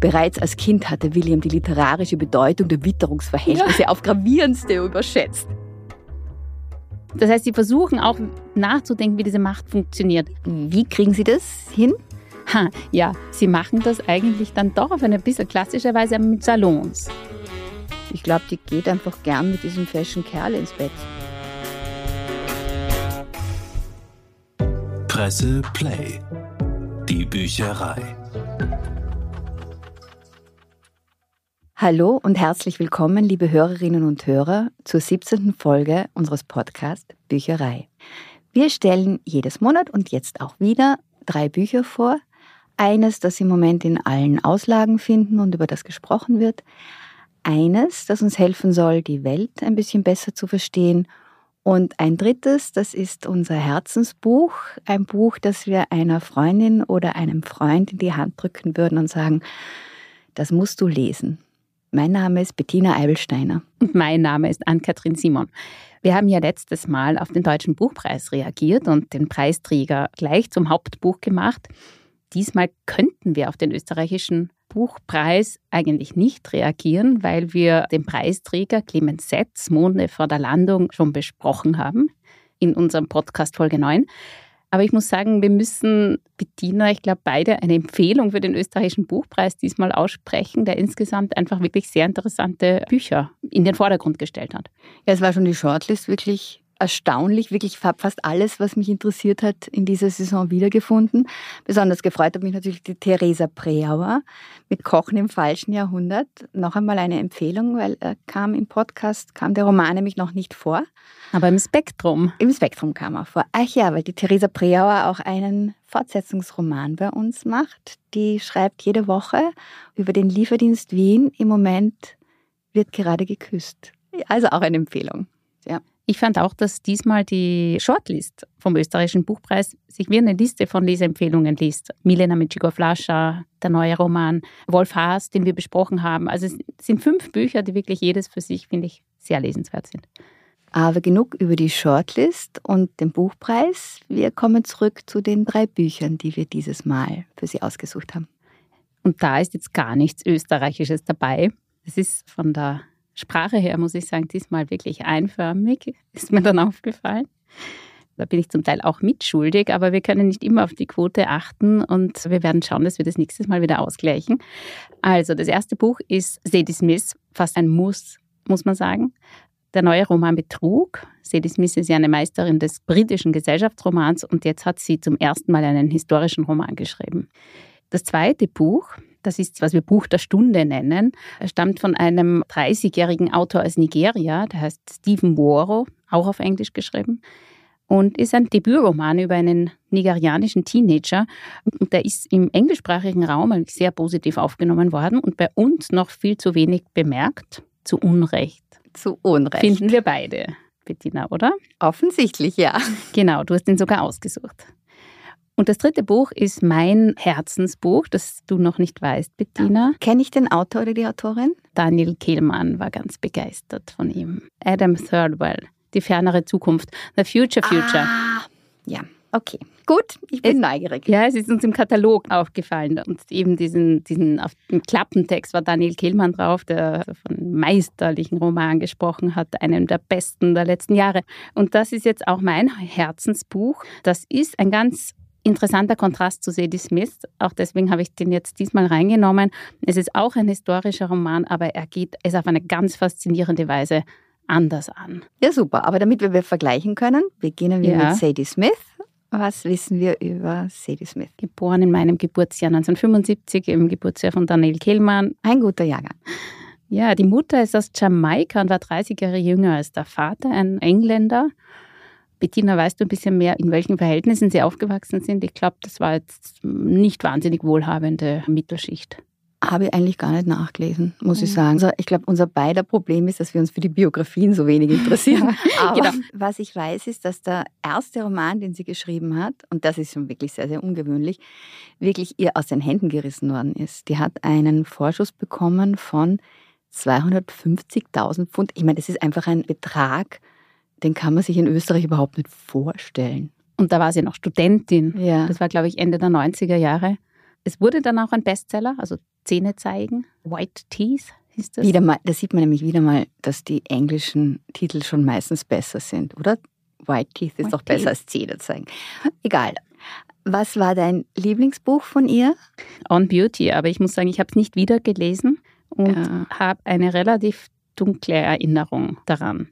Bereits als Kind hatte William die literarische Bedeutung der Witterungsverhältnisse ja. auf gravierendste überschätzt. Das heißt, Sie versuchen auch nachzudenken, wie diese Macht funktioniert. Wie kriegen Sie das hin? Ha, ja, Sie machen das eigentlich dann doch auf eine bisschen klassische Weise mit Salons. Ich glaube, die geht einfach gern mit diesem fashion Kerl ins Bett. Presse Play. Die Bücherei. Hallo und herzlich willkommen, liebe Hörerinnen und Hörer, zur 17. Folge unseres Podcasts Bücherei. Wir stellen jedes Monat und jetzt auch wieder drei Bücher vor. Eines, das im Moment in allen Auslagen finden und über das gesprochen wird. Eines, das uns helfen soll, die Welt ein bisschen besser zu verstehen und ein drittes, das ist unser Herzensbuch, ein Buch, das wir einer Freundin oder einem Freund in die Hand drücken würden und sagen, das musst du lesen. Mein Name ist Bettina Eibelsteiner. Und mein Name ist Ann-Kathrin Simon. Wir haben ja letztes Mal auf den Deutschen Buchpreis reagiert und den Preisträger gleich zum Hauptbuch gemacht. Diesmal könnten wir auf den österreichischen Buchpreis eigentlich nicht reagieren, weil wir den Preisträger Clemens Setz Monde vor der Landung schon besprochen haben in unserem Podcast Folge 9. Aber ich muss sagen, wir müssen Bettina, ich glaube, beide eine Empfehlung für den österreichischen Buchpreis diesmal aussprechen, der insgesamt einfach wirklich sehr interessante Bücher in den Vordergrund gestellt hat. Ja, es war schon die Shortlist wirklich erstaunlich. Wirklich fast alles, was mich interessiert hat, in dieser Saison wiedergefunden. Besonders gefreut hat mich natürlich die Theresa Preauer mit Kochen im falschen Jahrhundert. Noch einmal eine Empfehlung, weil er kam im Podcast, kam der Roman nämlich noch nicht vor. Aber im Spektrum. Im Spektrum kam er vor. Ach ja, weil die Theresa Preauer auch einen Fortsetzungsroman bei uns macht. Die schreibt jede Woche über den Lieferdienst Wien. Im Moment wird gerade geküsst. Also auch eine Empfehlung. Ja. Ich fand auch, dass diesmal die Shortlist vom österreichischen Buchpreis sich wie eine Liste von Leseempfehlungen liest. Milena Mitschigow-Flascher, der neue Roman, Wolf Haas, den wir besprochen haben. Also es sind fünf Bücher, die wirklich jedes für sich, finde ich, sehr lesenswert sind. Aber genug über die Shortlist und den Buchpreis. Wir kommen zurück zu den drei Büchern, die wir dieses Mal für Sie ausgesucht haben. Und da ist jetzt gar nichts Österreichisches dabei. Es ist von der Sprache her, muss ich sagen, diesmal wirklich einförmig, ist mir dann aufgefallen. Da bin ich zum Teil auch mitschuldig, aber wir können nicht immer auf die Quote achten und wir werden schauen, dass wir das nächstes Mal wieder ausgleichen. Also, das erste Buch ist Sadie Smith, fast ein Muss, muss man sagen. Der neue Roman Betrug. Sadie Smith ist ja eine Meisterin des britischen Gesellschaftsromans und jetzt hat sie zum ersten Mal einen historischen Roman geschrieben. Das zweite Buch das ist, was wir Buch der Stunde nennen. Er stammt von einem 30-jährigen Autor aus Nigeria, der heißt Stephen Woro, auch auf Englisch geschrieben. Und ist ein Debütroman über einen nigerianischen Teenager. Und der ist im englischsprachigen Raum sehr positiv aufgenommen worden und bei uns noch viel zu wenig bemerkt. Zu Unrecht. Zu Unrecht. Finden wir beide, Bettina, oder? Offensichtlich, ja. Genau, du hast ihn sogar ausgesucht. Und das dritte Buch ist mein Herzensbuch, das du noch nicht weißt, Bettina. Kenne ich den Autor oder die Autorin? Daniel Kehlmann war ganz begeistert von ihm. Adam Thirdwell, Die fernere Zukunft. The Future Future. Ah, ja, okay. Gut, ich bin es, neugierig. Ja, es ist uns im Katalog aufgefallen und eben diesen, diesen auf dem Klappentext war Daniel Kehlmann drauf, der von meisterlichen Roman gesprochen hat, einem der besten der letzten Jahre. Und das ist jetzt auch mein Herzensbuch. Das ist ein ganz interessanter Kontrast zu Sadie Smith. Auch deswegen habe ich den jetzt diesmal reingenommen. Es ist auch ein historischer Roman, aber er geht es auf eine ganz faszinierende Weise anders an. Ja, super. Aber damit wir vergleichen können, beginnen wir ja. mit Sadie Smith. Was wissen wir über Sadie Smith? Geboren in meinem Geburtsjahr 1975, im Geburtsjahr von Daniel Kehlmann. Ein guter Jahrgang. Ja, die Mutter ist aus Jamaika und war 30 Jahre jünger als der Vater, ein Engländer. Bettina, weißt du ein bisschen mehr, in welchen Verhältnissen sie aufgewachsen sind? Ich glaube, das war jetzt nicht wahnsinnig wohlhabende Mittelschicht. Habe ich eigentlich gar nicht nachgelesen, muss ich mhm. sagen. Also ich glaube, unser beider Problem ist, dass wir uns für die Biografien so wenig interessieren. Aber genau. was ich weiß, ist, dass der erste Roman, den sie geschrieben hat, und das ist schon wirklich sehr, sehr ungewöhnlich, wirklich ihr aus den Händen gerissen worden ist. Die hat einen Vorschuss bekommen von 250.000 Pfund. Ich meine, das ist einfach ein Betrag, den kann man sich in Österreich überhaupt nicht vorstellen. Und da war sie noch Studentin. Ja. Das war, glaube ich, Ende der 90er Jahre. Es wurde dann auch ein Bestseller, also Zähne zeigen. White Teeth ist das. Wieder mal, da sieht man nämlich wieder mal, dass die englischen Titel schon meistens besser sind, oder? White Teeth ist White doch besser als Zähne zeigen. Egal. Was war dein Lieblingsbuch von ihr? On Beauty, aber ich muss sagen, ich habe es nicht wieder gelesen und Ja. habe eine relativ dunkle Erinnerung daran.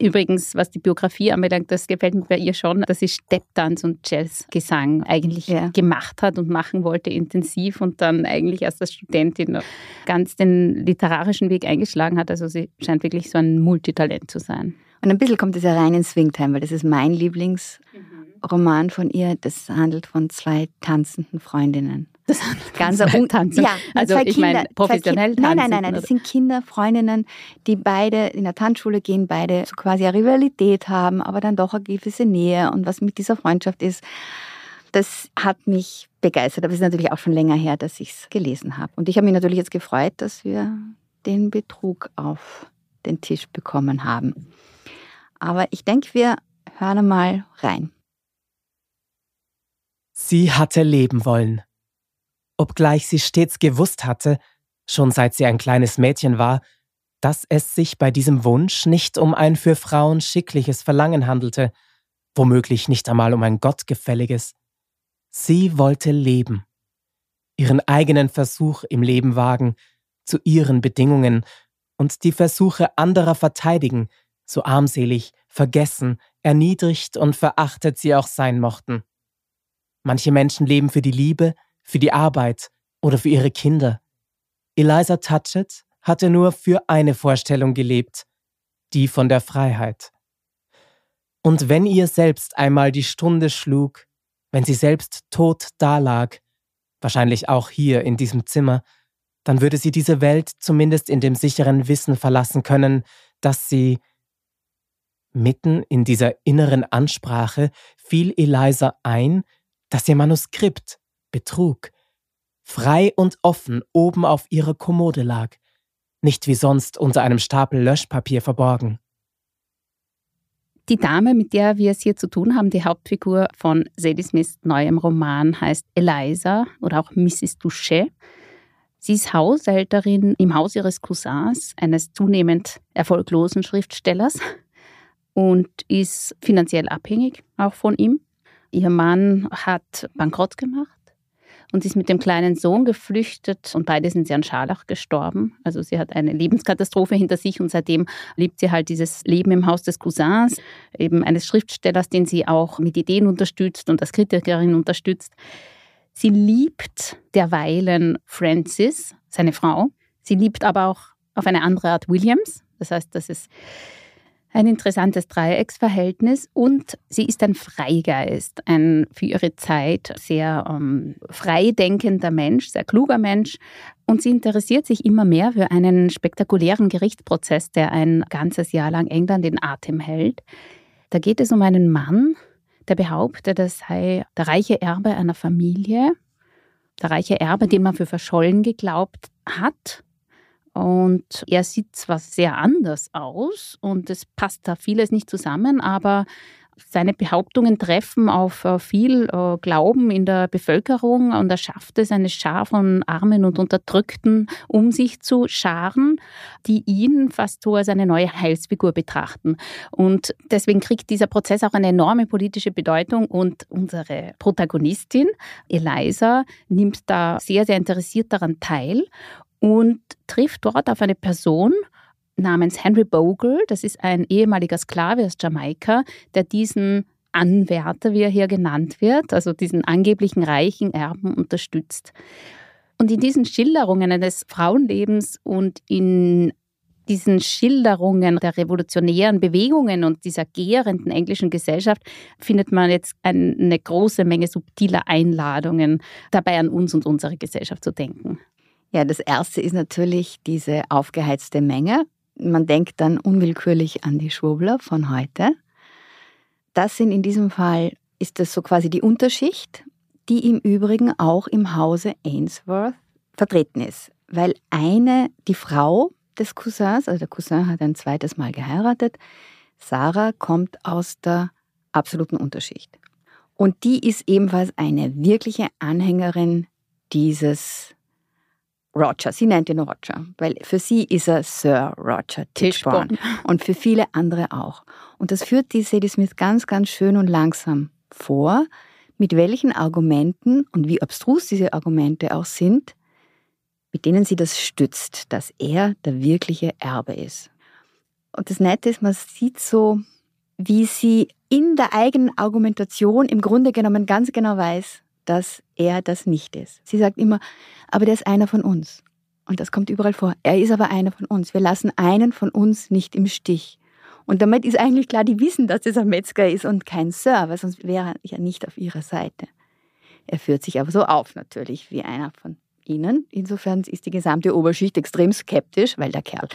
Übrigens, was die Biografie anbelangt, das gefällt mir bei ihr schon, dass sie Stepptanz und Jazzgesang eigentlich Ja. gemacht hat und machen wollte intensiv und dann eigentlich erst als Studentin ganz den literarischen Weg eingeschlagen hat. Also sie scheint wirklich so ein Multitalent zu sein. Und ein bisschen kommt es ja rein in Swingtime, weil das ist mein Lieblingsroman von ihr. Das handelt von zwei tanzenden Freundinnen. Das Ganz ein un- Tanzen. Ja, also zwei ich meine Kinder- professionell Kind- Nein, nein, tanzen, nein, nein. Das sind Kinder, Freundinnen, die beide in der Tanzschule gehen, beide so quasi eine Rivalität haben, aber dann doch eine gewisse Nähe und was mit dieser Freundschaft ist. Das hat mich begeistert, aber es ist natürlich auch schon länger her, dass ich es gelesen habe. Und ich habe mich natürlich jetzt gefreut, dass wir den Betrug auf den Tisch bekommen haben. Aber ich denke, wir hören mal rein. Sie hatte leben wollen. Obgleich sie stets gewusst hatte, schon seit sie ein kleines Mädchen war, dass es sich bei diesem Wunsch nicht um ein für Frauen schickliches Verlangen handelte, womöglich nicht einmal um ein gottgefälliges. Sie wollte leben, ihren eigenen Versuch im Leben wagen, zu ihren Bedingungen und die Versuche anderer verteidigen, so armselig, vergessen, erniedrigt und verachtet sie auch sein mochten. Manche Menschen leben für die Liebe, für die Arbeit oder für ihre Kinder. Eliza Touchett hatte nur für eine Vorstellung gelebt, die von der Freiheit. Und wenn ihr selbst einmal die Stunde schlug, wenn sie selbst tot dalag, wahrscheinlich auch hier in diesem Zimmer, dann würde sie diese Welt zumindest in dem sicheren Wissen verlassen können, dass sie mitten in dieser inneren Ansprache fiel Eliza ein, dass ihr Manuskript, Betrug, frei und offen oben auf ihrer Kommode lag, nicht wie sonst unter einem Stapel Löschpapier verborgen. Die Dame, mit der wir es hier zu tun haben, die Hauptfigur von Sadie Smiths neuem Roman, heißt Eliza oder auch Mrs. Douchet. Sie ist Haushälterin im Haus ihres Cousins, eines zunehmend erfolglosen Schriftstellers, und ist finanziell abhängig auch von ihm. Ihr Mann hat Bankrott gemacht und ist mit dem kleinen Sohn geflüchtet und beide sind sie an Scharlach gestorben. Also sie hat eine Lebenskatastrophe hinter sich und seitdem lebt sie halt dieses Leben im Haus des Cousins, eben eines Schriftstellers, den sie auch mit Ideen unterstützt und als Kritikerin unterstützt. Sie liebt derweilen Francis, seine Frau. Sie liebt aber auch auf eine andere Art Williams. Das heißt, das ist ein interessantes Dreiecksverhältnis und sie ist ein Freigeist, ein für ihre Zeit sehr ähm, freidenkender Mensch, sehr kluger Mensch und sie interessiert sich immer mehr für einen spektakulären Gerichtsprozess, der ein ganzes Jahr lang England in Atem hält. Da geht es um einen Mann, der behauptet, er sei der reiche Erbe einer Familie, der reiche Erbe, den man für verschollen geglaubt hat. Und er sieht zwar sehr anders aus und es passt da vieles nicht zusammen, aber seine Behauptungen treffen auf äh, viel äh, Glauben in der Bevölkerung und er schafft es, eine Schar von Armen und Unterdrückten um sich zu scharen, die ihn fast so als eine neue Heilsfigur betrachten. Und deswegen kriegt dieser Prozess auch eine enorme politische Bedeutung und unsere Protagonistin, Eliza, nimmt da sehr, sehr interessiert daran teil und trifft dort auf eine Person namens Henry Bogle. Das ist ein ehemaliger Sklave aus Jamaika, der diesen Anwärter, wie er hier genannt wird, also diesen angeblichen reichen Erben unterstützt. Und in diesen Schilderungen eines Frauenlebens und in diesen Schilderungen der revolutionären Bewegungen und dieser gärenden englischen Gesellschaft findet man jetzt eine große Menge subtiler Einladungen, dabei an uns und unsere Gesellschaft zu denken. Ja, das erste ist natürlich diese aufgeheizte Menge. Man denkt dann unwillkürlich an die Schwurbler von heute. Das sind in diesem Fall, ist das so quasi die Unterschicht, die im Übrigen auch im Hause Ainsworth vertreten ist. Weil eine, die Frau des Cousins, also der Cousin hat ein zweites Mal geheiratet, Sarah kommt aus der absoluten Unterschicht. Und die ist ebenfalls eine wirkliche Anhängerin dieses Roger. Sie nennt ihn Roger, weil für sie ist er Sir Roger Tichborne und für viele andere auch. Und das führt die Sadie Smith ganz, ganz schön und langsam vor, mit welchen Argumenten und wie abstrus diese Argumente auch sind, mit denen sie das stützt, dass er der wirkliche Erbe ist. Und das Nette ist, man sieht so, wie sie in der eigenen Argumentation im Grunde genommen ganz genau weiß, dass er das nicht ist. Sie sagt immer, aber der ist einer von uns. Und das kommt überall vor. Er ist aber einer von uns. Wir lassen einen von uns nicht im Stich. Und damit ist eigentlich klar, die wissen, dass es ein Metzger ist und kein Sir, weil sonst wäre er ja nicht auf ihrer Seite. Er führt sich aber so auf, natürlich, wie einer von ihnen. Insofern ist die gesamte Oberschicht extrem skeptisch, weil der Kerl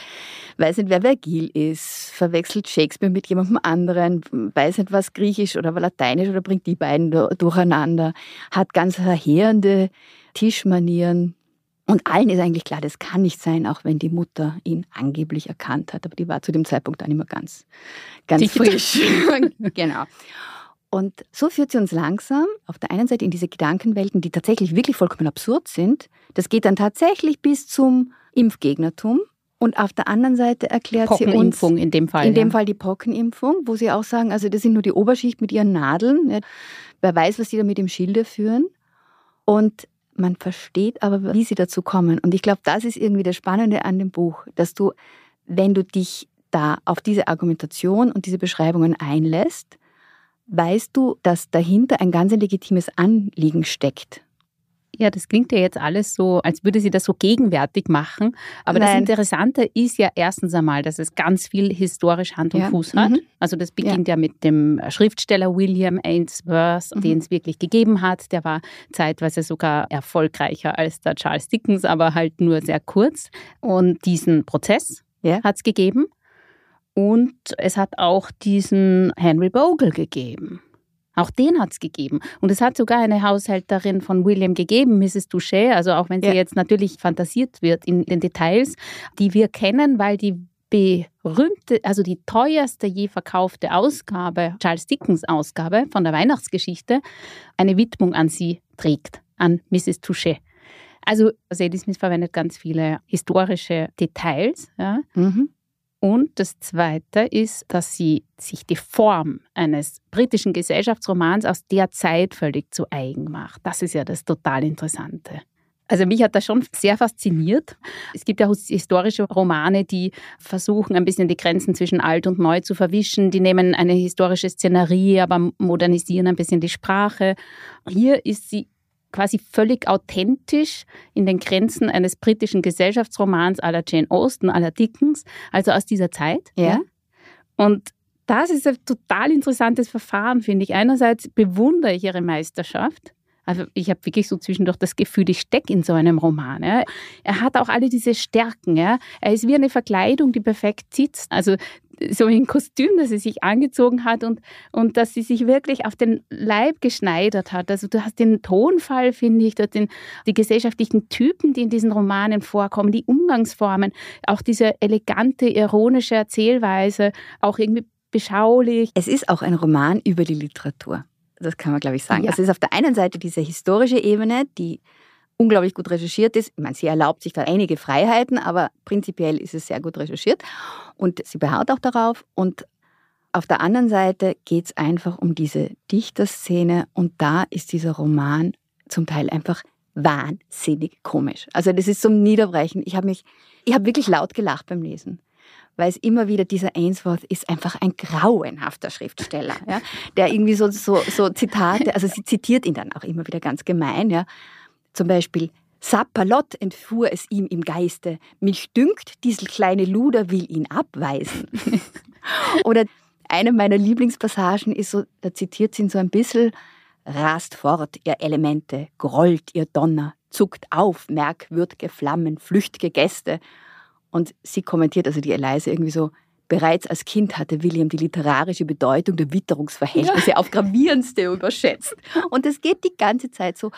weiß nicht, wer Vergil ist, verwechselt Shakespeare mit jemandem anderen, weiß nicht, was Griechisch oder Lateinisch oder bringt die beiden durcheinander, hat ganz verheerende Tischmanieren. Und allen ist eigentlich klar, das kann nicht sein, auch wenn die Mutter ihn angeblich erkannt hat. Aber die war zu dem Zeitpunkt dann immer ganz, ganz frisch. genau. Und so führt sie uns langsam auf der einen Seite in diese Gedankenwelten, die tatsächlich wirklich vollkommen absurd sind. Das geht dann tatsächlich bis zum Impfgegnertum. Und auf der anderen Seite erklärt sie uns in dem Fall. In dem Fall die Pockenimpfung, wo sie auch sagen, also das sind nur die Oberschicht mit ihren Nadeln. Wer weiß, was sie da mit dem Schilde führen. Und man versteht aber, wie sie dazu kommen. Und ich glaube, das ist irgendwie das Spannende an dem Buch, dass du, wenn du dich da auf diese Argumentation und diese Beschreibungen einlässt, weißt du, dass dahinter ein ganz legitimes Anliegen steckt. Ja, das klingt ja jetzt alles so, als würde sie das so gegenwärtig machen. Aber Nein. das Interessante ist ja erstens einmal, dass es ganz viel historisch Hand und ja. Fuß hat. Mhm. Also das beginnt ja. ja. mit dem Schriftsteller William Ainsworth, mhm. den es wirklich gegeben hat. Der war zeitweise sogar erfolgreicher als der Charles Dickens, aber halt nur sehr kurz. Und diesen Prozess ja. hat es gegeben. Und es hat auch diesen Henry Bogle gegeben. Auch den hat es gegeben. Und es hat sogar eine Haushälterin von William gegeben, Mrs. Touchet, also auch wenn sie ja. jetzt natürlich fantasiert wird in den Details, die wir kennen, weil die berühmte, also die teuerste je verkaufte Ausgabe, Charles Dickens Ausgabe von der Weihnachtsgeschichte, eine Widmung an sie trägt, an Mrs. Touchet. Also Sadie Smith verwendet ganz viele historische Details. Ja. Mhm. Und das Zweite ist, dass sie sich die Form eines britischen Gesellschaftsromans aus der Zeit völlig zu eigen macht. Das ist ja das total Interessante. Also mich hat das schon sehr fasziniert. Es gibt ja historische Romane, die versuchen, ein bisschen die Grenzen zwischen alt und neu zu verwischen. Die nehmen eine historische Szenerie, aber modernisieren ein bisschen die Sprache. Hier ist sie quasi völlig authentisch in den Grenzen eines britischen Gesellschaftsromans aller Jane Austen, aller Dickens, also aus dieser Zeit. Ja. ja. Und das ist ein total interessantes Verfahren, finde ich. Einerseits bewundere ich ihre Meisterschaft. Also ich habe wirklich so zwischendurch das Gefühl, ich stecke in so einem Roman. Ja. Er hat auch alle diese Stärken. Ja. Er ist wie eine Verkleidung, die perfekt sitzt. Also so ein Kostüm, das sie sich angezogen hat und, und dass sie sich wirklich auf den Leib geschneidert hat. Also du hast den Tonfall, finde ich, den, die gesellschaftlichen Typen, die in diesen Romanen vorkommen, die Umgangsformen, auch diese elegante, ironische Erzählweise, auch irgendwie beschaulich. Es ist auch ein Roman über die Literatur. Das kann man, glaube ich, sagen. Ja. Also es ist auf der einen Seite diese historische Ebene, die unglaublich gut recherchiert ist. Ich meine, sie erlaubt sich da einige Freiheiten, aber prinzipiell ist es sehr gut recherchiert und sie beharrt auch darauf. Und auf der anderen Seite geht es einfach um diese Dichterszene und da ist dieser Roman zum Teil einfach wahnsinnig komisch. Also das ist zum Niederbrechen. Ich habe mich, ich habe wirklich laut gelacht beim Lesen weil es immer wieder dieser Ainsworth ist einfach ein grauenhafter Schriftsteller, ja, der irgendwie so, so, so Zitate, also sie zitiert ihn dann auch immer wieder ganz gemein, ja, zum Beispiel, Sapperlot entfuhr es ihm im Geiste. Mich dünkt, dieser kleine Luder will ihn abweisen. Oder eine meiner Lieblingspassagen ist so, da zitiert sie ihn so ein bisschen, rast fort, ihr Elemente, grollt ihr Donner, zuckt auf, merkwürdige Flammen, flüchtige Gäste. Und sie kommentiert, also die Eliza irgendwie so, Bereits als Kind hatte William die literarische Bedeutung der Witterungsverhältnisse ja. auf gravierendste überschätzt. Und es geht die ganze Zeit so.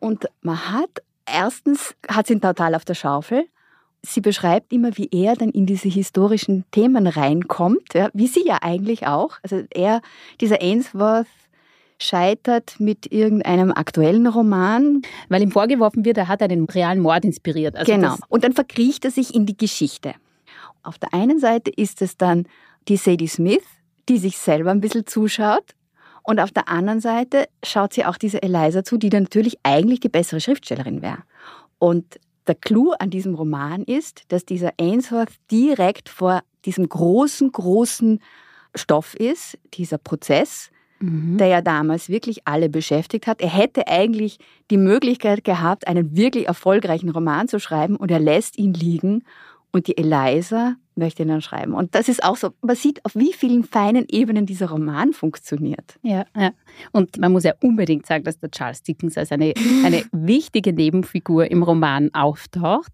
Und man hat, erstens hat sie ihn total auf der Schaufel. Sie beschreibt immer, wie er dann in diese historischen Themen reinkommt, ja, wie sie ja eigentlich auch. Also er, dieser Ainsworth, scheitert mit irgendeinem aktuellen Roman. Weil ihm vorgeworfen wird, er hat einen realen Mord inspiriert. Also genau. Und dann verkriecht er sich in die Geschichte. Auf der einen Seite ist es dann die Sadie Smith, die sich selber ein bisschen zuschaut. Und auf der anderen Seite schaut sie auch diese Eliza zu, die dann natürlich eigentlich die bessere Schriftstellerin wäre. Und der Clou an diesem Roman ist, dass dieser Ainsworth direkt vor diesem großen, großen Stoff ist, dieser Prozess, mhm. der ja damals wirklich alle beschäftigt hat. Er hätte eigentlich die Möglichkeit gehabt, einen wirklich erfolgreichen Roman zu schreiben und er lässt ihn liegen und die Eliza möchte ihn dann schreiben. Und das ist auch so, man sieht, auf wie vielen feinen Ebenen dieser Roman funktioniert. Ja, ja. Und man muss ja unbedingt sagen, dass der Charles Dickens als eine, eine wichtige Nebenfigur im Roman auftaucht.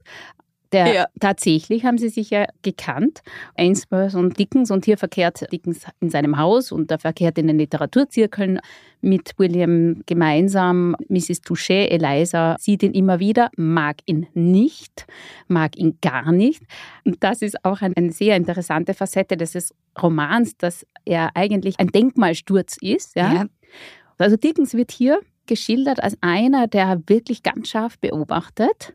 Der, ja. Tatsächlich haben sie sich ja gekannt, Ainsworth und Dickens. Und hier verkehrt Dickens in seinem Haus und er verkehrt in den Literaturzirkeln mit William gemeinsam. Mrs. Touchet, Eliza, sieht ihn immer wieder, mag ihn nicht, mag ihn gar nicht. Und das ist auch eine sehr interessante Facette des Romans, dass er eigentlich ein Denkmalsturz ist. Ja? ja. Also Dickens wird hier geschildert als einer, der wirklich ganz scharf beobachtet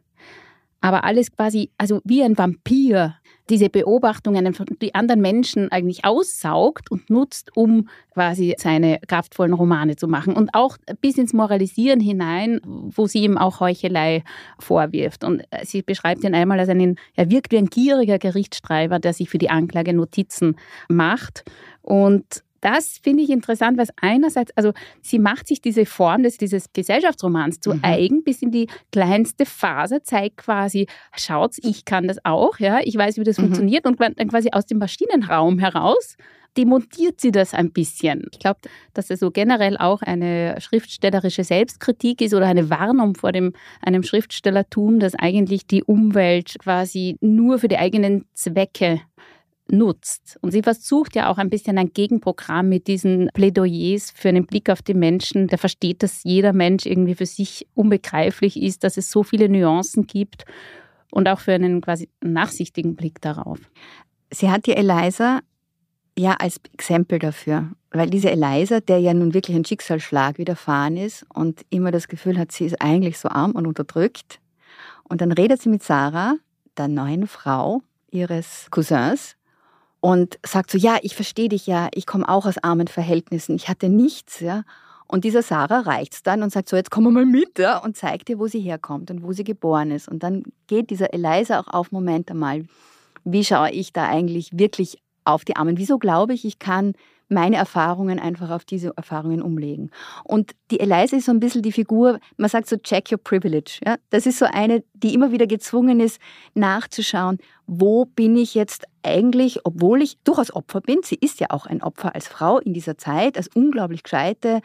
aber alles quasi, also wie ein Vampir, diese Beobachtungen von die anderen Menschen eigentlich aussaugt und nutzt, um quasi seine kraftvollen Romane zu machen. Und auch bis ins Moralisieren hinein, wo sie ihm auch Heuchelei vorwirft. Und sie beschreibt ihn einmal als einen, er wirkt wie ein gieriger Gerichtsstreiber, der sich für die Anklage Notizen macht. Und das finde ich interessant, weil einerseits, also sie macht sich diese Form des, dieses Gesellschaftsromans zu mhm. eigen bis in die kleinste Phase, zeigt quasi, schaut's, ich kann das auch, ja, ich weiß, wie das mhm. funktioniert und dann quasi aus dem Maschinenraum heraus demontiert sie das ein bisschen. Ich glaube, dass es so generell auch eine schriftstellerische Selbstkritik ist oder eine Warnung vor dem, einem Schriftstellertum, das eigentlich die Umwelt quasi nur für die eigenen Zwecke nutzt. Und sie versucht ja auch ein bisschen ein Gegenprogramm mit diesen Plädoyers für einen Blick auf die Menschen, der versteht, dass jeder Mensch irgendwie für sich unbegreiflich ist, dass es so viele Nuancen gibt und auch für einen quasi nachsichtigen Blick darauf. Sie hat die Eliza ja als Exempel dafür, weil diese Eliza, der ja nun wirklich ein Schicksalsschlag widerfahren ist und immer das Gefühl hat, sie ist eigentlich so arm und unterdrückt. Und dann redet sie mit Sarah, der neuen Frau ihres Cousins, und sagt so, ja, ich verstehe dich ja, ich komme auch aus armen Verhältnissen, ich hatte nichts, ja. Und dieser Sarah reicht es dann und sagt so, jetzt komm mal mit, ja, und zeigt ihr, wo sie herkommt und wo sie geboren ist. Und dann geht dieser Eliza auch auf, Moment einmal, wie schaue ich da eigentlich wirklich auf die Armen? Wieso glaube ich, ich kann meine Erfahrungen einfach auf diese Erfahrungen umlegen. Und die Eliza ist so ein bisschen die Figur, man sagt so, check your privilege. Ja? Das ist so eine, die immer wieder gezwungen ist, nachzuschauen, wo bin ich jetzt eigentlich, obwohl ich durchaus Opfer bin. Sie ist ja auch ein Opfer als Frau in dieser Zeit, als unglaublich gescheite,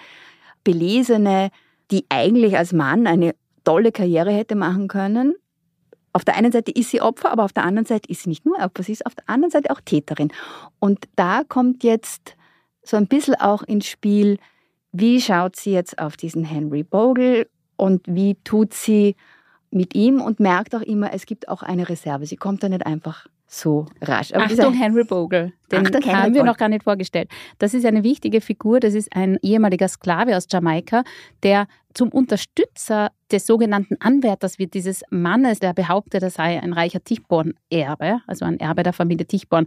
belesene, die eigentlich als Mann eine tolle Karriere hätte machen können. Auf der einen Seite ist sie Opfer, aber auf der anderen Seite ist sie nicht nur Opfer, sie ist auf der anderen Seite auch Täterin. Und da kommt jetzt so ein bisschen auch ins Spiel, wie schaut sie jetzt auf diesen Henry Bogle und wie tut sie mit ihm und merkt auch immer, es gibt auch eine Reserve. Sie kommt da nicht einfach so rasch. Aber Achtung, Henry Bogle. Den Achtung, Henry haben wir noch gar nicht vorgestellt. Das ist eine wichtige Figur. Das ist ein ehemaliger Sklave aus Jamaika, der zum Unterstützer des sogenannten Anwärters wird, dieses Mannes, der behauptet, er sei ein reicher Tichborn-Erbe, also ein Erbe der Familie Tichborn.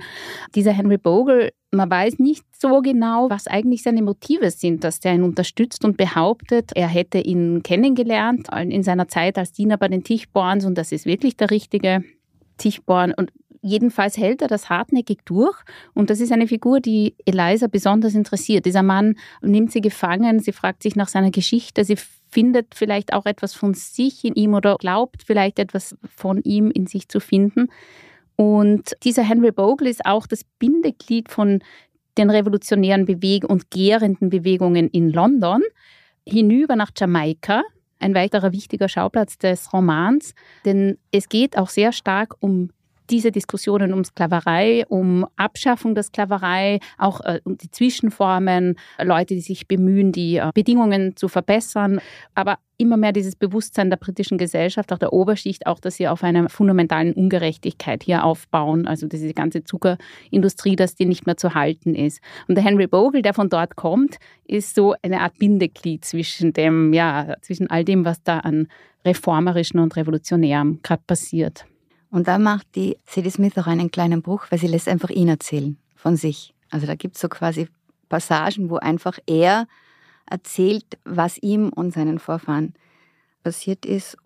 Dieser Henry Bogle, man weiß nicht so genau, was eigentlich seine Motive sind, dass der ihn unterstützt und behauptet, er hätte ihn kennengelernt in seiner Zeit als Diener bei den Tichborns und das ist wirklich der richtige Tichborn. Und Jedenfalls hält er das hartnäckig durch und das ist eine Figur, die Eliza besonders interessiert. Dieser Mann nimmt sie gefangen, sie fragt sich nach seiner Geschichte, sie findet vielleicht auch etwas von sich in ihm oder glaubt vielleicht etwas von ihm in sich zu finden. Und dieser Henry Bogle ist auch das Bindeglied von den revolutionären Bewegungen und gärenden Bewegungen in London hinüber nach Jamaika, ein weiterer wichtiger Schauplatz des Romans, denn es geht auch sehr stark um diese Diskussionen um Sklaverei, um Abschaffung der Sklaverei, auch äh, um die Zwischenformen, Leute, die sich bemühen, die äh, Bedingungen zu verbessern, aber immer mehr dieses Bewusstsein der britischen Gesellschaft, auch der Oberschicht, auch, dass sie auf einer fundamentalen Ungerechtigkeit hier aufbauen, also diese ganze Zuckerindustrie, dass die nicht mehr zu halten ist. Und der Henry Bogle, der von dort kommt, ist so eine Art Bindeglied zwischen dem, ja, zwischen all dem, was da an reformerischen und revolutionärem gerade passiert. Und da macht die Sadie Smith auch einen kleinen Bruch, weil sie lässt einfach ihn erzählen von sich. Also da gibt es so quasi Passagen, wo einfach er erzählt, was ihm und seinen Vorfahren passiert ist.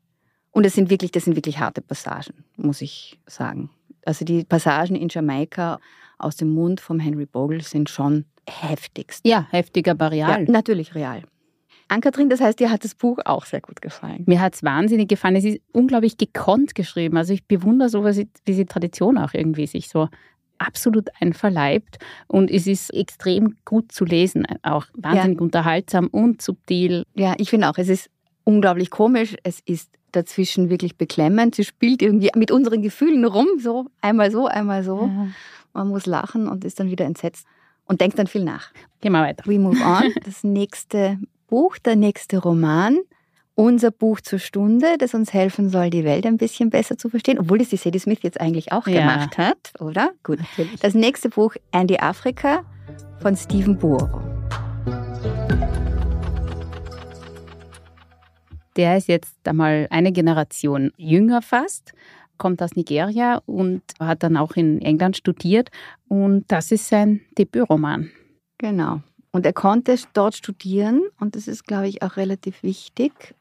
Und das sind wirklich, das sind wirklich harte Passagen, muss ich sagen. Also die Passagen in Jamaika aus dem Mund von Henry Bogle sind schon heftigst. Ja, heftiger, aber real. Ja, natürlich real. Ann-Kathrin, das heißt, dir hat das Buch auch sehr gut gefallen. Mir hat es wahnsinnig gefallen. Es ist unglaublich gekonnt geschrieben. Also ich bewundere so, wie diese Tradition auch irgendwie sich so absolut einverleibt und es ist extrem gut zu lesen, auch wahnsinnig ja. unterhaltsam und subtil. Ja, ich finde auch, es ist unglaublich komisch, es ist dazwischen wirklich beklemmend. Sie spielt irgendwie mit unseren Gefühlen rum, so einmal so, einmal so. Ja. Man muss lachen und ist dann wieder entsetzt und denkt dann viel nach. Gehen wir weiter. We move on. Das nächste Buch, der nächste Roman, unser Buch zur Stunde, das uns helfen soll, die Welt ein bisschen besser zu verstehen, obwohl das die Sadie Smith jetzt eigentlich auch ja. gemacht hat, oder? Gut. Natürlich. Das nächste Buch, Andy Afrika von Stephen Buoro. Der ist jetzt einmal eine Generation jünger fast, kommt aus Nigeria und hat dann auch in England studiert. Und das ist sein Debütroman. Genau. Und er konnte dort studieren und das ist, glaube ich, auch relativ wichtig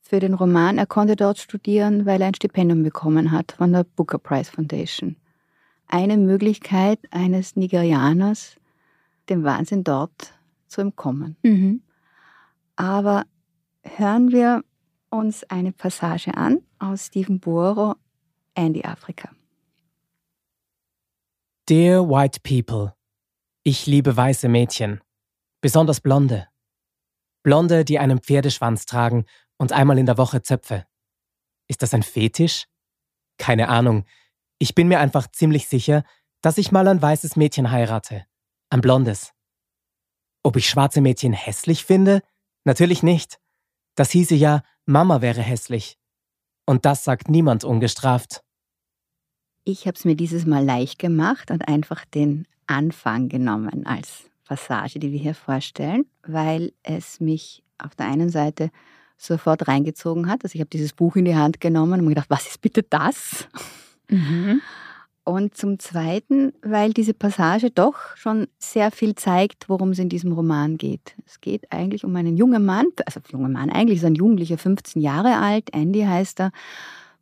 für den Roman. Er konnte dort studieren, weil er ein Stipendium bekommen hat von der Booker Prize Foundation. Eine Möglichkeit eines Nigerianers, dem Wahnsinn dort zu entkommen. Mhm. Aber hören wir uns eine Passage an aus Stephen Buoro, Andy Afrika. Dear White People, ich liebe weiße Mädchen. Besonders Blonde. Blonde, die einen Pferdeschwanz tragen und einmal in der Woche Zöpfe. Ist das ein Fetisch? Keine Ahnung. Ich bin mir einfach ziemlich sicher, dass ich mal ein weißes Mädchen heirate. Ein blondes. Ob ich schwarze Mädchen hässlich finde? Natürlich nicht. Das hieße ja, Mama wäre hässlich. Und das sagt niemand ungestraft. Ich habe es mir dieses Mal leicht gemacht und einfach den Anfang genommen als Passage, die wir hier vorstellen, weil es mich auf der einen Seite sofort reingezogen hat. Also ich habe dieses Buch in die Hand genommen und mir gedacht, was ist bitte das? Mhm. Und zum Zweiten, weil diese Passage doch schon sehr viel zeigt, worum es in diesem Roman geht. Es geht eigentlich um einen jungen Mann, also junger Mann, eigentlich ist ein Jugendlicher, 15 Jahre alt, Andy heißt er,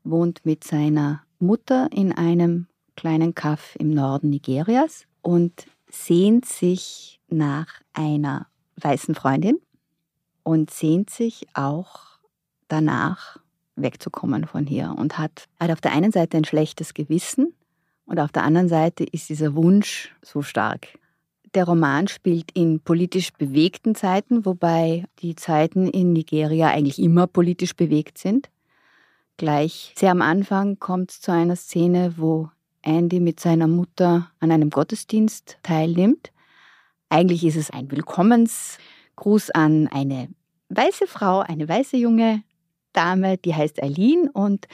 wohnt mit seiner Mutter in einem kleinen Kaff im Norden Nigerias und sehnt sich nach einer weißen Freundin und sehnt sich auch danach, wegzukommen von hier und hat, hat auf der einen Seite ein schlechtes Gewissen und auf der anderen Seite ist dieser Wunsch so stark. Der Roman spielt in politisch bewegten Zeiten, wobei die Zeiten in Nigeria eigentlich immer politisch bewegt sind. Gleich sehr am Anfang kommt es zu einer Szene, wo Andy mit seiner Mutter an einem Gottesdienst teilnimmt eigentlich ist es ein Willkommensgruß an eine weiße Frau, eine weiße junge Dame, die heißt Eileen und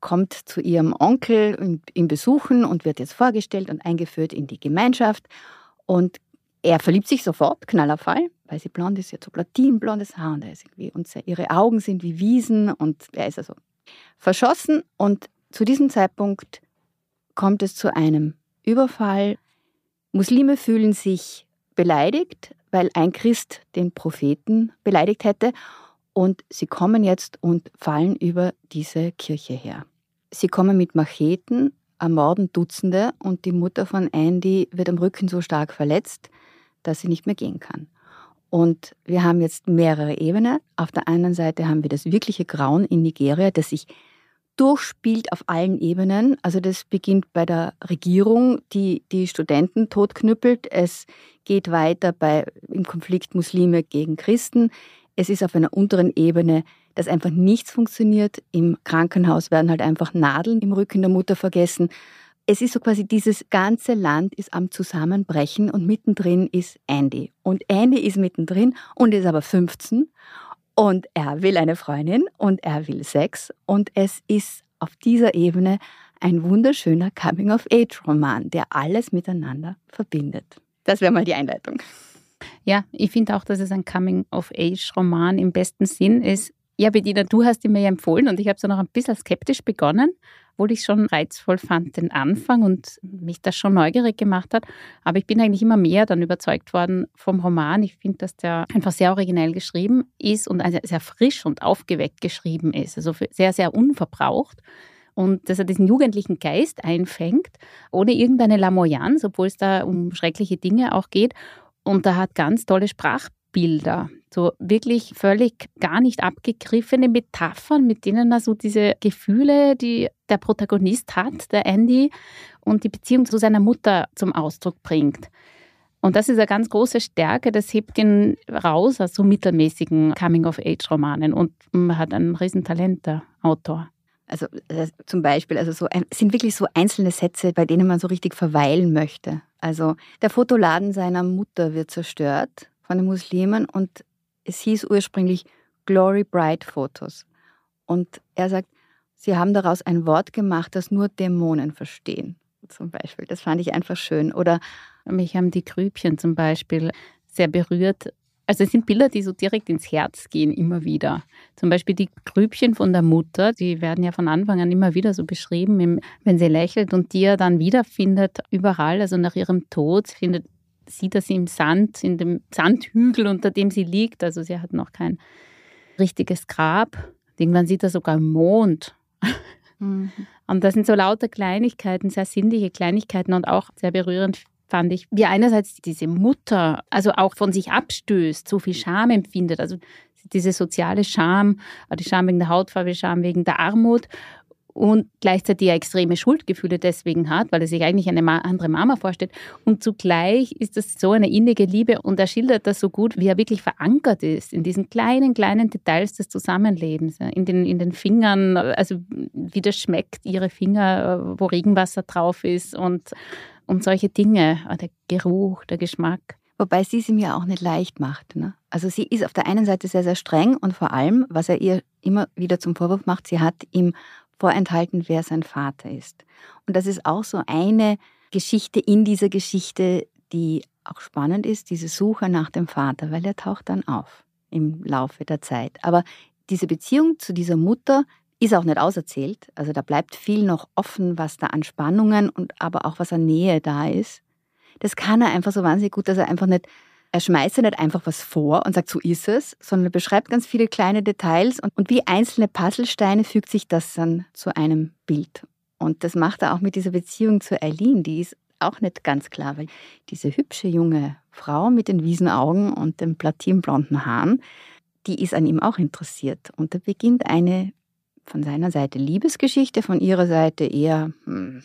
kommt zu ihrem Onkel und ihn besuchen und wird jetzt vorgestellt und eingeführt in die Gemeinschaft. Und er verliebt sich sofort, Knallerfall, weil sie blond ist, sie hat so platinblondes Haar und, er ist irgendwie, und ihre Augen sind wie Wiesen und er ist also verschossen. Und zu diesem Zeitpunkt kommt es zu einem Überfall. Muslime fühlen sich beleidigt, weil ein Christ den Propheten beleidigt hätte. Und sie kommen jetzt und fallen über diese Kirche her. Sie kommen mit Macheten, ermorden Dutzende und die Mutter von Andy wird am Rücken so stark verletzt, dass sie nicht mehr gehen kann. Und wir haben jetzt mehrere Ebenen. Auf der einen Seite haben wir das wirkliche Grauen in Nigeria, das sich durchspielt auf allen Ebenen. Also das beginnt bei der Regierung, die die Studenten totknüppelt. Es geht weiter bei, im Konflikt Muslime gegen Christen. Es ist auf einer unteren Ebene, dass einfach nichts funktioniert. Im Krankenhaus werden halt einfach Nadeln im Rücken der Mutter vergessen. es ist so quasi, dieses ganze Land ist am Zusammenbrechen und mittendrin ist Andy. Und Andy ist mittendrin und ist aber 15 und er will eine Freundin und er will Sex und es ist auf dieser Ebene ein wunderschöner Coming-of-Age-Roman, der alles miteinander verbindet. Das wäre mal die Einleitung. Ja, ich finde auch, dass es ein Coming-of-Age-Roman im besten Sinn ist. Ja, Bedina, du hast ihn mir ja empfohlen und ich habe so noch ein bisschen skeptisch begonnen, obwohl ich schon reizvoll fand den Anfang und mich das schon neugierig gemacht hat. Aber ich bin eigentlich immer mehr dann überzeugt worden vom Roman. Ich finde, dass der einfach sehr originell geschrieben ist und sehr frisch und aufgeweckt geschrieben ist. Also sehr, sehr unverbraucht und dass er diesen jugendlichen Geist einfängt, ohne irgendeine Lamoyanz, obwohl es da um schreckliche Dinge auch geht. Und er hat ganz tolle Sprachbilder, so wirklich völlig gar nicht abgegriffene Metaphern, mit denen er so diese Gefühle, die der Protagonist hat, der Andy, und die Beziehung zu seiner Mutter zum Ausdruck bringt. Und das ist eine ganz große Stärke, das hebt ihn raus aus so mittelmäßigen Coming-of-Age-Romanen und man hat ein Riesentalent, der Autor. Also äh, zum Beispiel, also so sind wirklich so einzelne Sätze, bei denen man so richtig verweilen möchte. Also der Fotoladen seiner Mutter wird zerstört von den Muslimen und es hieß ursprünglich Glory Bright Fotos. Und er sagt, sie haben daraus ein Wort gemacht, das nur Dämonen verstehen. Zum Beispiel. Das fand ich einfach schön. Oder mich haben die Grübchen zum Beispiel sehr berührt, also es sind Bilder, die so direkt ins Herz gehen, immer wieder. Zum Beispiel die Grübchen von der Mutter, die werden ja von Anfang an immer wieder so beschrieben, wenn sie lächelt und die er dann wiederfindet überall, also nach ihrem Tod findet, sieht er sie im Sand, in dem Sandhügel, unter dem sie liegt. Also sie hat noch kein richtiges Grab. Irgendwann sieht er sogar im Mond. Mhm. Und das sind so lauter Kleinigkeiten, sehr sinnliche Kleinigkeiten und auch sehr berührend fand ich, wie einerseits diese Mutter also auch von sich abstößt, so viel Scham empfindet, also diese soziale Scham, die Scham wegen der Hautfarbe, Scham wegen der Armut und gleichzeitig extreme Schuldgefühle deswegen hat, weil er sich eigentlich eine andere Mama vorstellt. Und zugleich ist das so eine innige Liebe und er schildert das so gut, wie er wirklich verankert ist in diesen kleinen, kleinen Details des Zusammenlebens, in den, in den Fingern, also wie das schmeckt, ihre Finger, wo Regenwasser drauf ist und und solche Dinge, ah, der Geruch, der Geschmack. Wobei sie es ihm ja auch nicht leicht macht. Ne? Also sie ist auf der einen Seite sehr, sehr streng und vor allem, was er ihr immer wieder zum Vorwurf macht, sie hat ihm vorenthalten, wer sein Vater ist. Und das ist auch so eine Geschichte in dieser Geschichte, die auch spannend ist, diese Suche nach dem Vater, weil er taucht dann auf im Laufe der Zeit. Aber diese Beziehung zu dieser Mutter ist auch nicht auserzählt. Also da bleibt viel noch offen, was da an Spannungen und aber auch was an Nähe da ist. Das kann er einfach so wahnsinnig gut, dass er einfach nicht, er schmeißt ja nicht einfach was vor und sagt, so ist es, sondern er beschreibt ganz viele kleine Details und, und wie einzelne Puzzlesteine fügt sich das dann zu einem Bild. Und das macht er auch mit dieser Beziehung zu Eileen, die ist auch nicht ganz klar, weil diese hübsche junge Frau mit den Wiesenaugen und den platinblonden Haaren, die ist an ihm auch interessiert. Und da beginnt eine von seiner Seite Liebesgeschichte, von ihrer Seite eher, hm,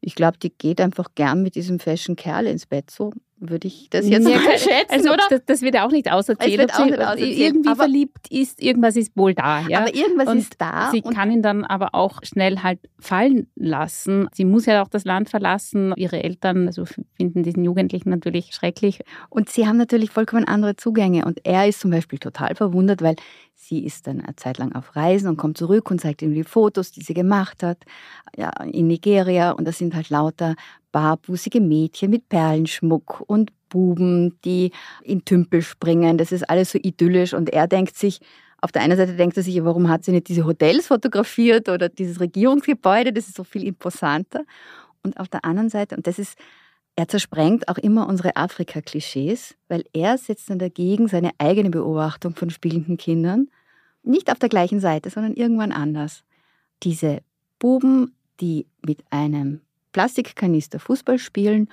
ich glaube, die geht einfach gern mit diesem fashion Kerl ins Bett. So würde ich das jetzt ja, mal schätzen, also, oder? Das, das, wird ja auch nicht auserzählt. Auch nicht auserzählt. Irgendwie aber, verliebt ist, irgendwas ist wohl da. Ja? Aber irgendwas und ist da. Sie kann ihn dann aber auch schnell halt fallen lassen. Sie muss ja auch das Land verlassen. Ihre Eltern also finden diesen Jugendlichen natürlich schrecklich. Und sie haben natürlich vollkommen andere Zugänge. Und er ist zum Beispiel total verwundert, weil sie ist dann eine Zeit lang auf Reisen und kommt zurück und zeigt ihm die Fotos, die sie gemacht hat ja, in Nigeria. Und das sind halt lauter barbusige Mädchen mit Perlenschmuck und Buben, die in Tümpel springen. Das ist alles so idyllisch. Und er denkt sich, auf der einen Seite denkt er sich, warum hat sie nicht diese Hotels fotografiert oder dieses Regierungsgebäude, das ist so viel imposanter. Und auf der anderen Seite, und das ist, er zersprengt auch immer unsere Afrika-Klischees, weil er setzt dann dagegen seine eigene Beobachtung von spielenden Kindern nicht auf der gleichen Seite, sondern irgendwann anders. Diese Buben, die mit einem Plastikkanister Fußball spielen.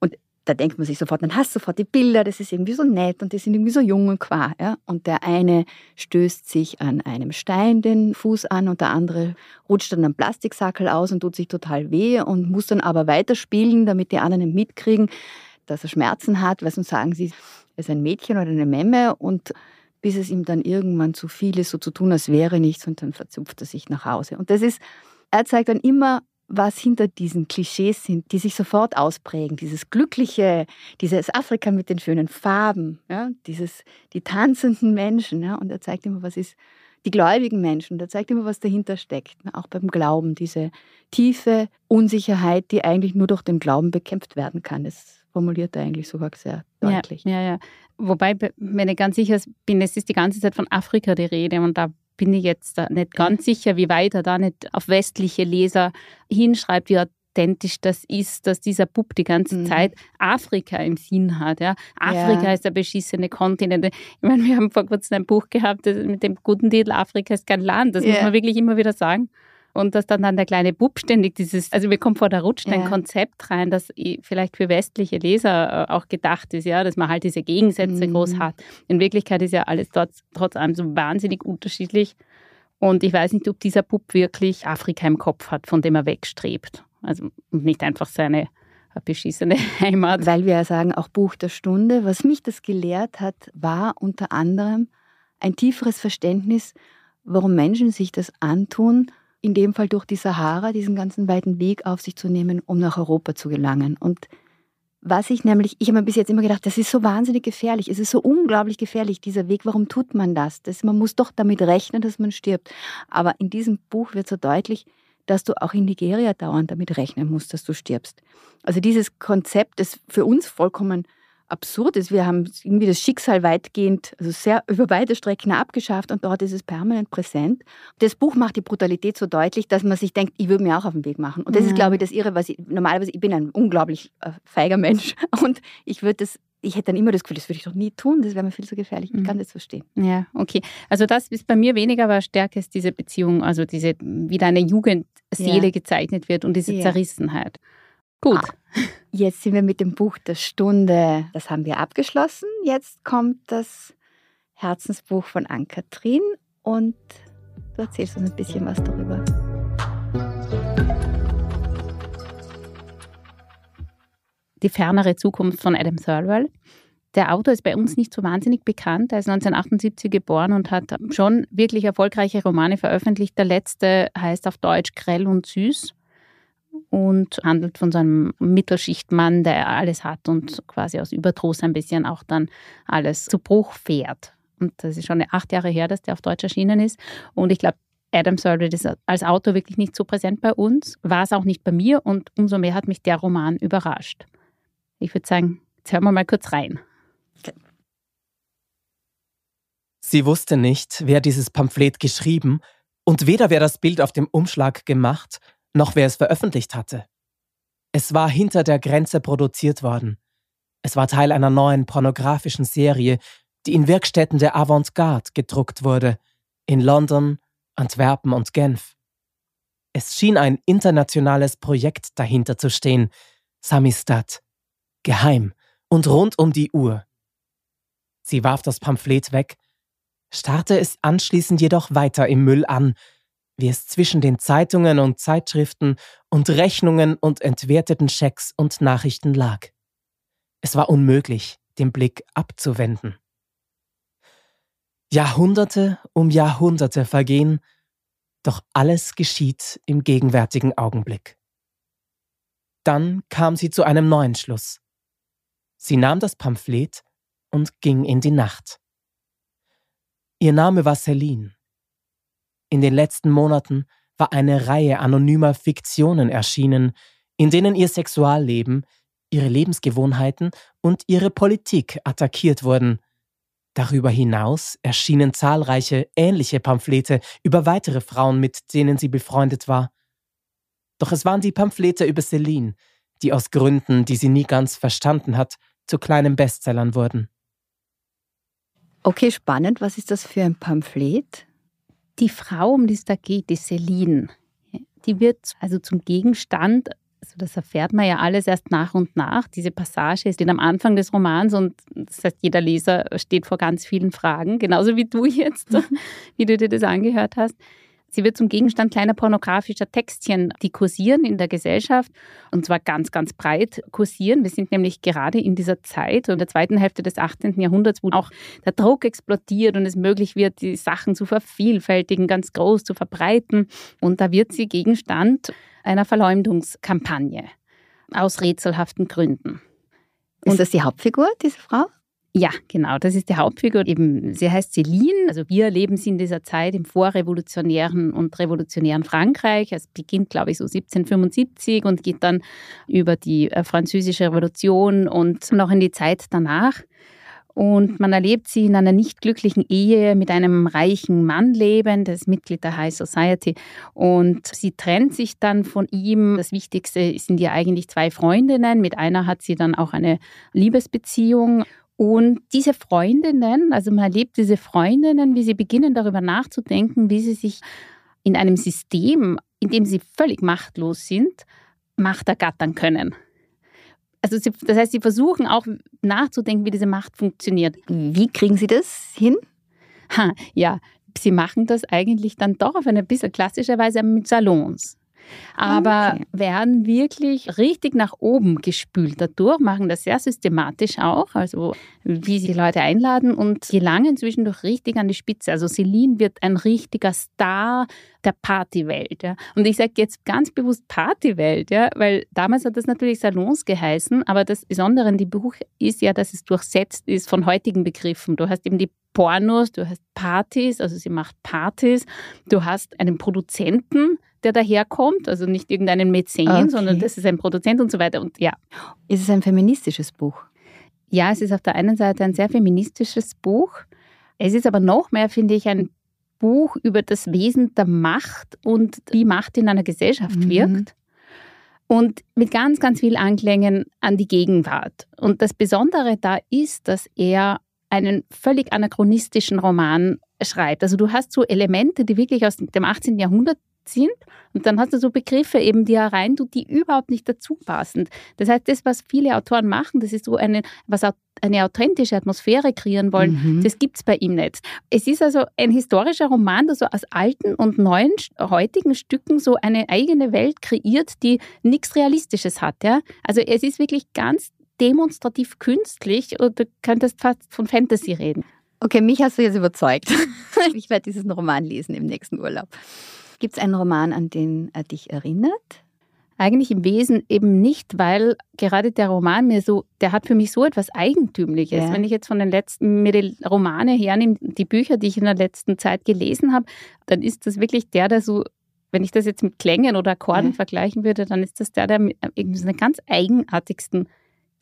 Und da denkt man sich sofort, dann hast du sofort die Bilder, das ist irgendwie so nett und die sind irgendwie so jung und qua. Ja? Und der eine stößt sich an einem Stein den Fuß an und der andere rutscht dann am Plastiksackel aus und tut sich total weh und muss dann aber weiterspielen, damit die anderen mitkriegen, dass er Schmerzen hat, weil sonst sagen sie, er ist ein Mädchen oder eine Memme und bis es ihm dann irgendwann zu viel ist, so zu tun, als wäre nichts und dann verzupft er sich nach Hause. Und das ist, er zeigt dann immer was hinter diesen Klischees sind, die sich sofort ausprägen. Dieses Glückliche, dieses Afrika mit den schönen Farben, ja, dieses, die tanzenden Menschen. Ja, und er zeigt immer, was ist die gläubigen Menschen. Er zeigt immer, was dahinter steckt. Ne, auch beim Glauben, diese tiefe Unsicherheit, die eigentlich nur durch den Glauben bekämpft werden kann. Das formuliert er eigentlich sogar sehr deutlich. Ja, ja, ja. Wobei, wenn ich ganz sicher bin, es ist die ganze Zeit von Afrika die Rede und da bin ich jetzt nicht ganz sicher, wie weit er da nicht auf westliche Leser hinschreibt, wie authentisch das ist, dass dieser Bub die ganze mhm. Zeit Afrika im Sinn hat. Ja? Afrika ja. ist der beschissene Kontinent. Ich meine, wir haben vor kurzem ein Buch gehabt mit dem guten Titel Afrika ist kein Land. Das ja. muss man wirklich immer wieder sagen. Und dass dann, dann der kleine Bub ständig dieses, also mir kommt vor, da rutscht ja. ein Konzept rein, das vielleicht für westliche Leser äh, auch gedacht ist, ja, dass man halt diese Gegensätze mhm. groß hat. In Wirklichkeit ist ja alles dort trotz allem so wahnsinnig unterschiedlich. Und ich weiß nicht, ob dieser Bub wirklich Afrika im Kopf hat, von dem er wegstrebt. Also nicht einfach seine beschissene Heimat. Weil wir ja sagen, auch Buch der Stunde. Was mich das gelehrt hat, war unter anderem ein tieferes Verständnis, warum Menschen sich das antun in dem Fall durch die Sahara diesen ganzen weiten Weg auf sich zu nehmen, um nach Europa zu gelangen. Und was ich nämlich, ich habe mir bis jetzt immer gedacht, das ist so wahnsinnig gefährlich, es ist so unglaublich gefährlich, dieser Weg, warum tut man das? das man muss doch damit rechnen, dass man stirbt. Aber in diesem Buch wird so deutlich, dass du auch in Nigeria dauernd damit rechnen musst, dass du stirbst. Also dieses Konzept ist für uns vollkommen absurd ist. Wir haben irgendwie das Schicksal weitgehend, also sehr über weite Strecken abgeschafft und dort ist es permanent präsent. Das Buch macht die Brutalität so deutlich, dass man sich denkt, ich würde mir auch auf den Weg machen. Und das ja. ist, glaube ich, das Irre, was ich normalerweise, ich bin ein unglaublich äh, feiger Mensch und ich würde das ich hätte dann immer das Gefühl, das würde ich doch nie tun, das wäre mir viel zu gefährlich. Ich mhm. kann das verstehen. Ja, okay. Also das ist bei mir weniger, aber stärker ist diese Beziehung, also diese, wie deine Jugendseele ja. gezeichnet wird und diese ja. Zerrissenheit. Gut. Ah. Jetzt sind wir mit dem Buch der Stunde. Das haben wir abgeschlossen. Jetzt kommt das Herzensbuch von Ann-Kathrin und du erzählst uns ein bisschen was darüber. Die fernere Zukunft von Adam Thirlwell. Der Autor ist bei uns nicht so wahnsinnig bekannt. Er ist 1978 geboren und hat schon wirklich erfolgreiche Romane veröffentlicht. Der letzte heißt auf Deutsch Grell und Süß und handelt von so einem Mittelschichtmann, der alles hat und quasi aus Überdruss ein bisschen auch dann alles zu Bruch fährt. Und das ist schon acht Jahre her, dass der auf Deutsch erschienen ist. Und ich glaube, Adam Thurley ist als Autor wirklich nicht so präsent bei uns, war es auch nicht bei mir und umso mehr hat mich der Roman überrascht. Ich würde sagen, jetzt hören wir mal kurz rein. Sie wusste nicht, wer dieses Pamphlet geschrieben und weder wer das Bild auf dem Umschlag gemacht noch wer es veröffentlicht hatte. Es war hinter der Grenze produziert worden. Es war Teil einer neuen pornografischen Serie, die in Werkstätten der Avantgarde gedruckt wurde, in London, Antwerpen und Genf. Es schien ein internationales Projekt dahinter zu stehen, Samistat, geheim und rund um die Uhr. Sie warf das Pamphlet weg, starrte es anschließend jedoch weiter im Müll an wie es zwischen den Zeitungen und Zeitschriften und Rechnungen und entwerteten Schecks und Nachrichten lag. Es war unmöglich, den Blick abzuwenden. Jahrhunderte um Jahrhunderte vergehen, doch alles geschieht im gegenwärtigen Augenblick. Dann kam sie zu einem neuen Schluss. Sie nahm das Pamphlet und ging in die Nacht. Ihr Name war Celine. In den letzten Monaten war eine Reihe anonymer Fiktionen erschienen, in denen ihr Sexualleben, ihre Lebensgewohnheiten und ihre Politik attackiert wurden. Darüber hinaus erschienen zahlreiche ähnliche Pamphlete über weitere Frauen, mit denen sie befreundet war. Doch es waren die Pamphlete über Celine, die aus Gründen, die sie nie ganz verstanden hat, zu kleinen Bestsellern wurden. Okay, spannend. Was ist das für ein Pamphlet? Die Frau, um die es da geht, die Celine, die wird also zum Gegenstand, also das erfährt man ja alles erst nach und nach. Diese Passage steht am Anfang des Romans und das heißt, jeder Leser steht vor ganz vielen Fragen, genauso wie du jetzt, wie du dir das angehört hast. Sie wird zum Gegenstand kleiner pornografischer Textchen, die kursieren in der Gesellschaft und zwar ganz, ganz breit kursieren. Wir sind nämlich gerade in dieser Zeit, in der zweiten Hälfte des 18. Jahrhunderts, wo auch der Druck explodiert und es möglich wird, die Sachen zu vervielfältigen, ganz groß zu verbreiten. Und da wird sie Gegenstand einer Verleumdungskampagne aus rätselhaften Gründen. Ist das die Hauptfigur, diese Frau? Ja, genau, das ist die Hauptfigur. Eben, sie heißt Céline. Also wir leben sie in dieser Zeit im vorrevolutionären und revolutionären Frankreich. Es beginnt, glaube ich, so 1775 und geht dann über die äh, französische Revolution und noch in die Zeit danach. Und man erlebt sie in einer nicht glücklichen Ehe mit einem reichen Mann leben, das Mitglied der High Society. Und sie trennt sich dann von ihm. Das Wichtigste sind ihr eigentlich zwei Freundinnen. Mit einer hat sie dann auch eine Liebesbeziehung. Und diese Freundinnen, also man erlebt diese Freundinnen, wie sie beginnen darüber nachzudenken, wie sie sich in einem System, in dem sie völlig machtlos sind, Macht ergattern können. Also sie, das heißt, sie versuchen auch nachzudenken, wie diese Macht funktioniert. Wie kriegen Sie das hin? Ha, ja, sie machen das eigentlich dann doch auf eine bisschen klassische Weise mit Salons aber okay. werden wirklich richtig nach oben gespült dadurch, machen das sehr systematisch auch, also wie sie die Leute einladen und gelangen zwischendurch richtig an die Spitze. Also Celine wird ein richtiger Star der Partywelt. Ja. Und ich sage jetzt ganz bewusst Partywelt, ja, weil damals hat das natürlich Salons geheißen, aber das Besondere an dem Buch ist ja, dass es durchsetzt ist von heutigen Begriffen. Du hast eben die Pornos, du hast Partys, also sie macht Partys, du hast einen Produzenten, der daherkommt, also nicht irgendeinen Mäzen, okay. sondern das ist ein Produzent und so weiter. Und ja. Ist es ein feministisches Buch? Ja, es ist auf der einen Seite ein sehr feministisches Buch. Es ist aber noch mehr, finde ich, ein Buch über das Wesen der Macht und wie Macht in einer Gesellschaft mhm. wirkt. Und mit ganz, ganz viel Anklängen an die Gegenwart. Und das Besondere da ist, dass er einen völlig anachronistischen Roman schreibt. Also du hast so Elemente, die wirklich aus dem 18. Jahrhundert sind. Und dann hast du so Begriffe eben, die herein tut, die überhaupt nicht dazu passen. Das heißt, das, was viele Autoren machen, das ist so eine, was eine authentische Atmosphäre kreieren wollen, mhm. das gibt es bei ihm nicht. Es ist also ein historischer Roman, der so aus alten und neuen, heutigen Stücken so eine eigene Welt kreiert, die nichts Realistisches hat. Ja? Also es ist wirklich ganz demonstrativ künstlich und du könntest fast von Fantasy reden. Okay, mich hast du jetzt überzeugt. ich werde diesen Roman lesen im nächsten Urlaub. Gibt es einen Roman, an den er dich erinnert? Eigentlich im Wesen eben nicht, weil gerade der Roman mir so, der hat für mich so etwas Eigentümliches. Ja. Wenn ich jetzt von den letzten, mir die Romane hernehme, die Bücher, die ich in der letzten Zeit gelesen habe, dann ist das wirklich der, der so wenn ich das jetzt mit Klängen oder Akkorden ja. vergleichen würde, dann ist das der, der irgendwie so einen ganz eigenartigsten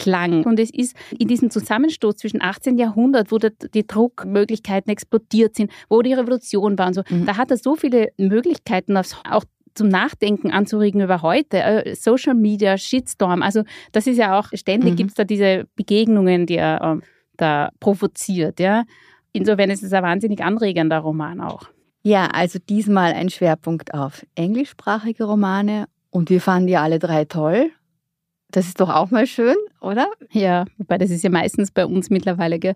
Klang. Und es ist in diesem Zusammenstoß zwischen 18. Jahrhundert, wo die Druckmöglichkeiten explodiert sind, wo die Revolution war und so, mhm. da hat er so viele Möglichkeiten, auch zum Nachdenken anzuregen über heute. Äh, Social Media, Shitstorm, also das ist ja auch, ständig mhm. gibt es da diese Begegnungen, die er äh, da provoziert. Ja? Insofern ist es ein wahnsinnig anregender Roman auch. Ja, also diesmal ein Schwerpunkt auf englischsprachige Romane und wir fanden die alle drei toll. Das ist doch auch mal schön, oder? Ja, wobei das ist ja meistens bei uns mittlerweile. Gell?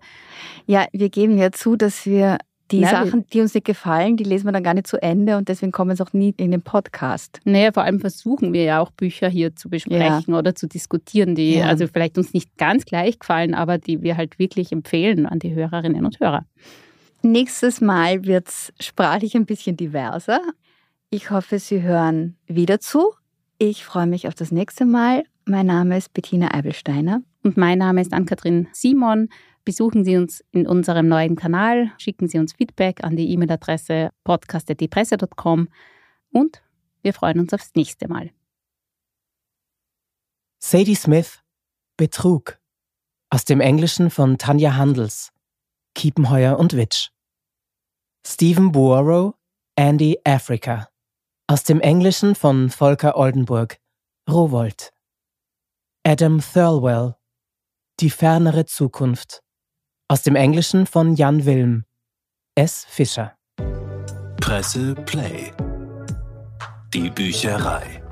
Ja, wir geben ja zu, dass wir die Na, Sachen, die uns nicht gefallen, die lesen wir dann gar nicht zu Ende und deswegen kommen sie auch nie in den Podcast. Naja, vor allem versuchen wir ja auch Bücher hier zu besprechen ja. oder zu diskutieren, die ja. also vielleicht uns nicht ganz gleich gefallen, aber die wir halt wirklich empfehlen an die Hörerinnen und Hörer. Nächstes Mal wird es sprachlich ein bisschen diverser. Ich hoffe, Sie hören wieder zu. Ich freue mich auf das nächste Mal mein Name ist Bettina Eibelsteiner. Und mein Name ist Ann-Kathrin Simon. Besuchen Sie uns in unserem neuen Kanal, schicken Sie uns Feedback an die E-Mail-Adresse podcast.depresse.com und wir freuen uns aufs nächste Mal. Sadie Smith, Betrug. Aus dem Englischen von Tanja Handels, Kiepenheuer und Witsch. Stephen Buoro, Andy Africa. Aus dem Englischen von Volker Oldenburg, Rowold. Adam Thirlwell Die fernere Zukunft aus dem Englischen von Jan Wilm S. Fischer. Presse Play. Die Bücherei